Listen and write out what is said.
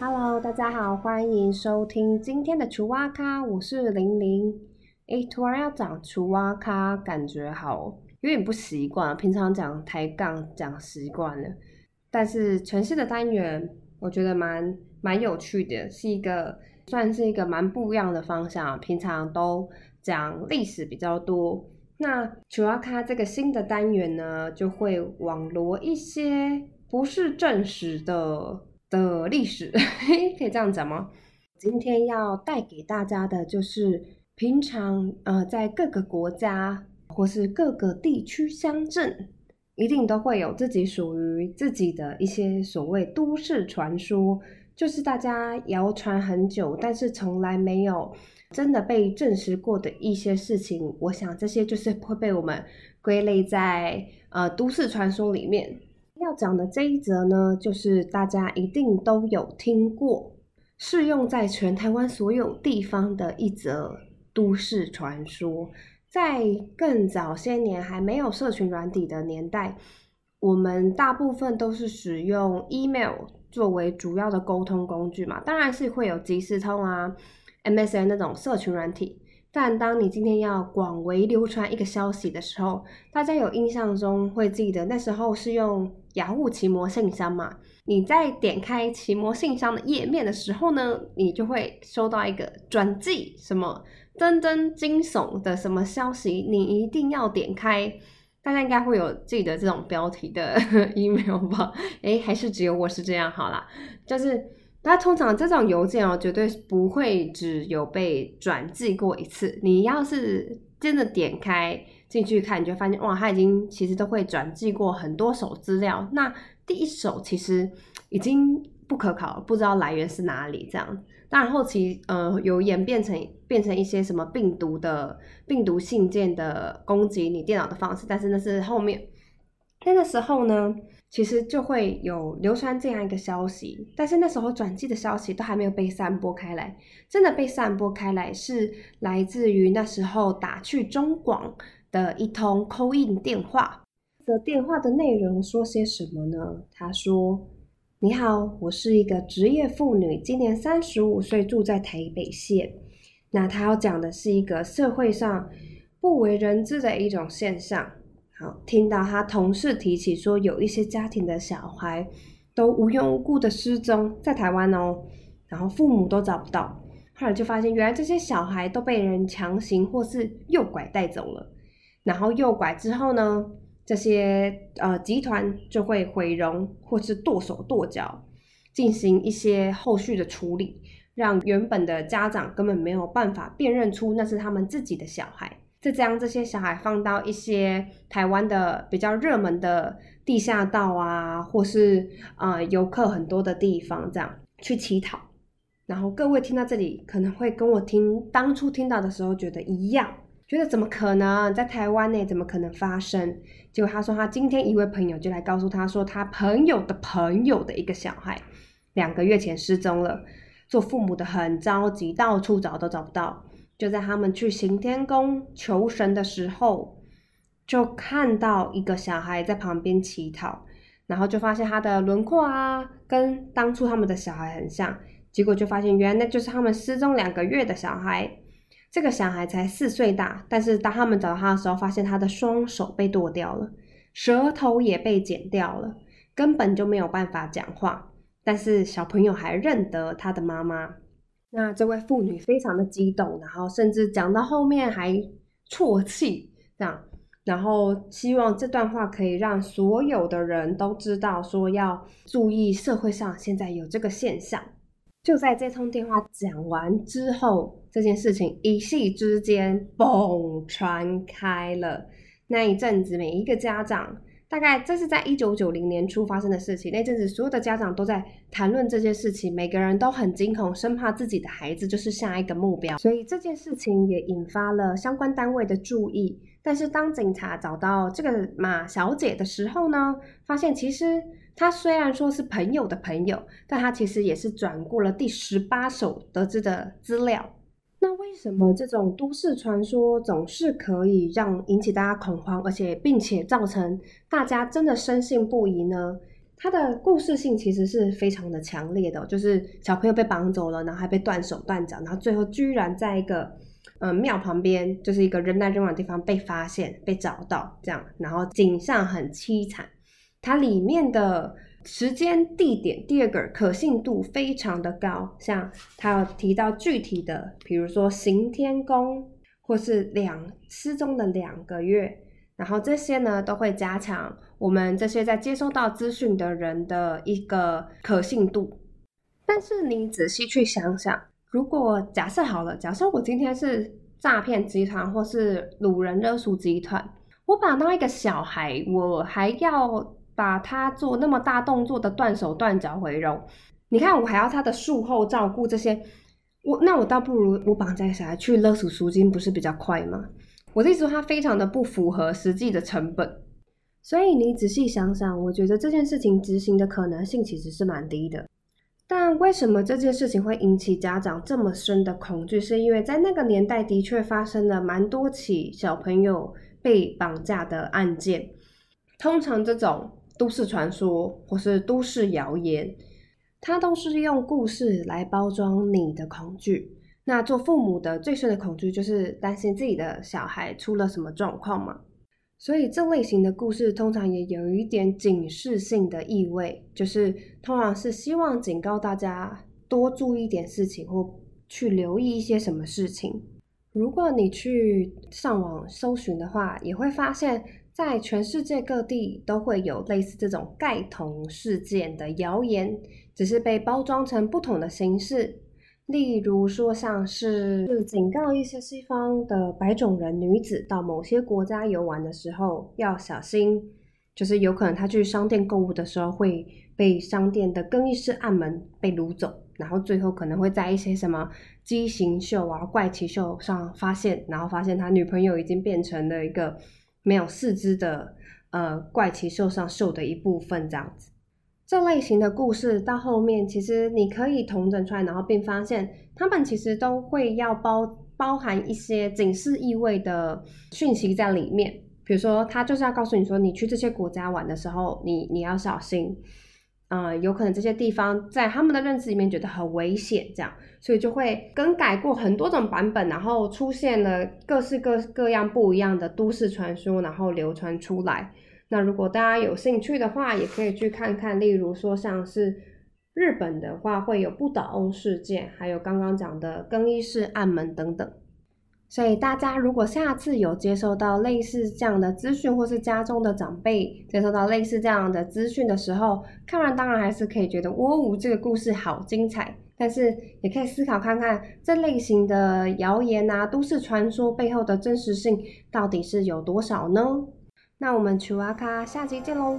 Hello，大家好，欢迎收听今天的厨蛙咖，我是玲玲。诶，突然要讲厨蛙咖，感觉好有点不习惯。平常讲抬杠讲习惯了，但是全新的单元，我觉得蛮蛮有趣的，是一个算是一个蛮不一样的方向。平常都讲历史比较多，那厨蛙咖这个新的单元呢，就会网罗一些不是正史的的历史，可以这样讲吗？今天要带给大家的就是。平常呃，在各个国家或是各个地区乡镇，一定都会有自己属于自己的一些所谓都市传说，就是大家谣传很久，但是从来没有真的被证实过的一些事情。我想这些就是会被我们归类在呃都市传说里面。要讲的这一则呢，就是大家一定都有听过，适用在全台湾所有地方的一则。都市传说，在更早些年还没有社群软体的年代，我们大部分都是使用 email 作为主要的沟通工具嘛。当然是会有即时通啊、MSN 那种社群软体。但当你今天要广为流传一个消息的时候，大家有印象中会记得那时候是用雅虎奇摩信箱嘛？你在点开奇摩信箱的页面的时候呢，你就会收到一个转寄什么。真真惊悚的什么消息？你一定要点开，大家应该会有记得这种标题的 email 吧？诶，还是只有我是这样？好啦，就是那通常这种邮件哦，绝对不会只有被转寄过一次。你要是真的点开进去看，你就发现哇，它已经其实都会转寄过很多手资料。那第一手其实已经不可考，不知道来源是哪里这样。当然后期呃有演变成变成一些什么病毒的病毒信件的攻击你电脑的方式，但是那是后面那个时候呢，其实就会有流传这样一个消息，但是那时候转寄的消息都还没有被散播开来，真的被散播开来是来自于那时候打去中广的一通扣印电话。这电话的内容说些什么呢？他说。你好，我是一个职业妇女，今年三十五岁，住在台北县。那他要讲的是一个社会上不为人知的一种现象。好，听到他同事提起说，有一些家庭的小孩都无缘无故的失踪在台湾哦，然后父母都找不到。后来就发现，原来这些小孩都被人强行或是诱拐带走了。然后诱拐之后呢？这些呃集团就会毁容或是剁手剁脚，进行一些后续的处理，让原本的家长根本没有办法辨认出那是他们自己的小孩。再将这些小孩放到一些台湾的比较热门的地下道啊，或是啊游客很多的地方，这样去乞讨。然后各位听到这里，可能会跟我听当初听到的时候觉得一样。觉得怎么可能在台湾内怎么可能发生？结果他说他今天一位朋友就来告诉他说，他朋友的朋友的一个小孩两个月前失踪了，做父母的很着急，到处找都找不到。就在他们去行天宫求神的时候，就看到一个小孩在旁边乞讨，然后就发现他的轮廓啊，跟当初他们的小孩很像。结果就发现，原来那就是他们失踪两个月的小孩。这个小孩才四岁大，但是当他们找到他的时候，发现他的双手被剁掉了，舌头也被剪掉了，根本就没有办法讲话。但是小朋友还认得他的妈妈。那这位妇女非常的激动，然后甚至讲到后面还啜泣，这样，然后希望这段话可以让所有的人都知道，说要注意社会上现在有这个现象。就在这通电话讲完之后，这件事情一夕之间嘣传开了。那一阵子，每一个家长，大概这是在一九九零年初发生的事情。那阵子，所有的家长都在谈论这件事情，每个人都很惊恐，生怕自己的孩子就是下一个目标。所以这件事情也引发了相关单位的注意。但是当警察找到这个马小姐的时候呢，发现其实。她虽然说是朋友的朋友，但她其实也是转过了第十八手得知的资料。那为什么这种都市传说总是可以让引起大家恐慌，而且并且造成大家真的深信不疑呢？它的故事性其实是非常的强烈的，就是小朋友被绑走了，然后还被断手断脚，然后最后居然在一个嗯庙旁边，就是一个人来人往的地方被发现、被找到，这样，然后景象很凄惨。它里面的时间、地点，第二个可信度非常的高，像他有提到具体的，比如说行天宫，或是两失踪的两个月。然后这些呢，都会加强我们这些在接收到资讯的人的一个可信度。但是你仔细去想想，如果假设好了，假设我今天是诈骗集团或是掳人勒赎集团，我把那一个小孩，我还要把他做那么大动作的断手断脚回笼，你看我还要他的术后照顾这些，我那我倒不如我绑架小孩去勒索赎金，不是比较快吗？我的意思说，它非常的不符合实际的成本，所以你仔细想想，我觉得这件事情执行的可能性其实是蛮低的。但为什么这件事情会引起家长这么深的恐惧？是因为在那个年代的确发生了蛮多起小朋友被绑架的案件。通常这种都市传说或是都市谣言，它都是用故事来包装你的恐惧。那做父母的最深的恐惧就是担心自己的小孩出了什么状况嘛，所以这类型的故事通常也有一点警示性的意味，就是通常是希望警告大家多注意一点事情或去留意一些什么事情。如果你去上网搜寻的话，也会发现，在全世界各地都会有类似这种盖童事件的谣言，只是被包装成不同的形式。例如说，像是警告一些西方的白种人女子到某些国家游玩的时候要小心，就是有可能他去商店购物的时候会被商店的更衣室暗门被掳走，然后最后可能会在一些什么畸形秀啊、怪奇秀上发现，然后发现他女朋友已经变成了一个没有四肢的呃怪奇秀上秀的一部分这样子。这类型的故事到后面，其实你可以同整出来，然后并发现他们其实都会要包包含一些警示意味的讯息在里面。比如说，他就是要告诉你说，你去这些国家玩的时候，你你要小心，嗯，有可能这些地方在他们的认知里面觉得很危险，这样，所以就会更改过很多种版本，然后出现了各式各各样不一样的都市传说，然后流传出来。那如果大家有兴趣的话，也可以去看看，例如说像是日本的话，会有不倒翁事件，还有刚刚讲的更衣室暗门等等。所以大家如果下次有接收到类似这样的资讯，或是家中的长辈接收到类似这样的资讯的时候，看完当然还是可以觉得哇呜，这个故事好精彩，但是也可以思考看看这类型的谣言啊、都市传说背后的真实性到底是有多少呢？那我们曲哇卡下期见喽！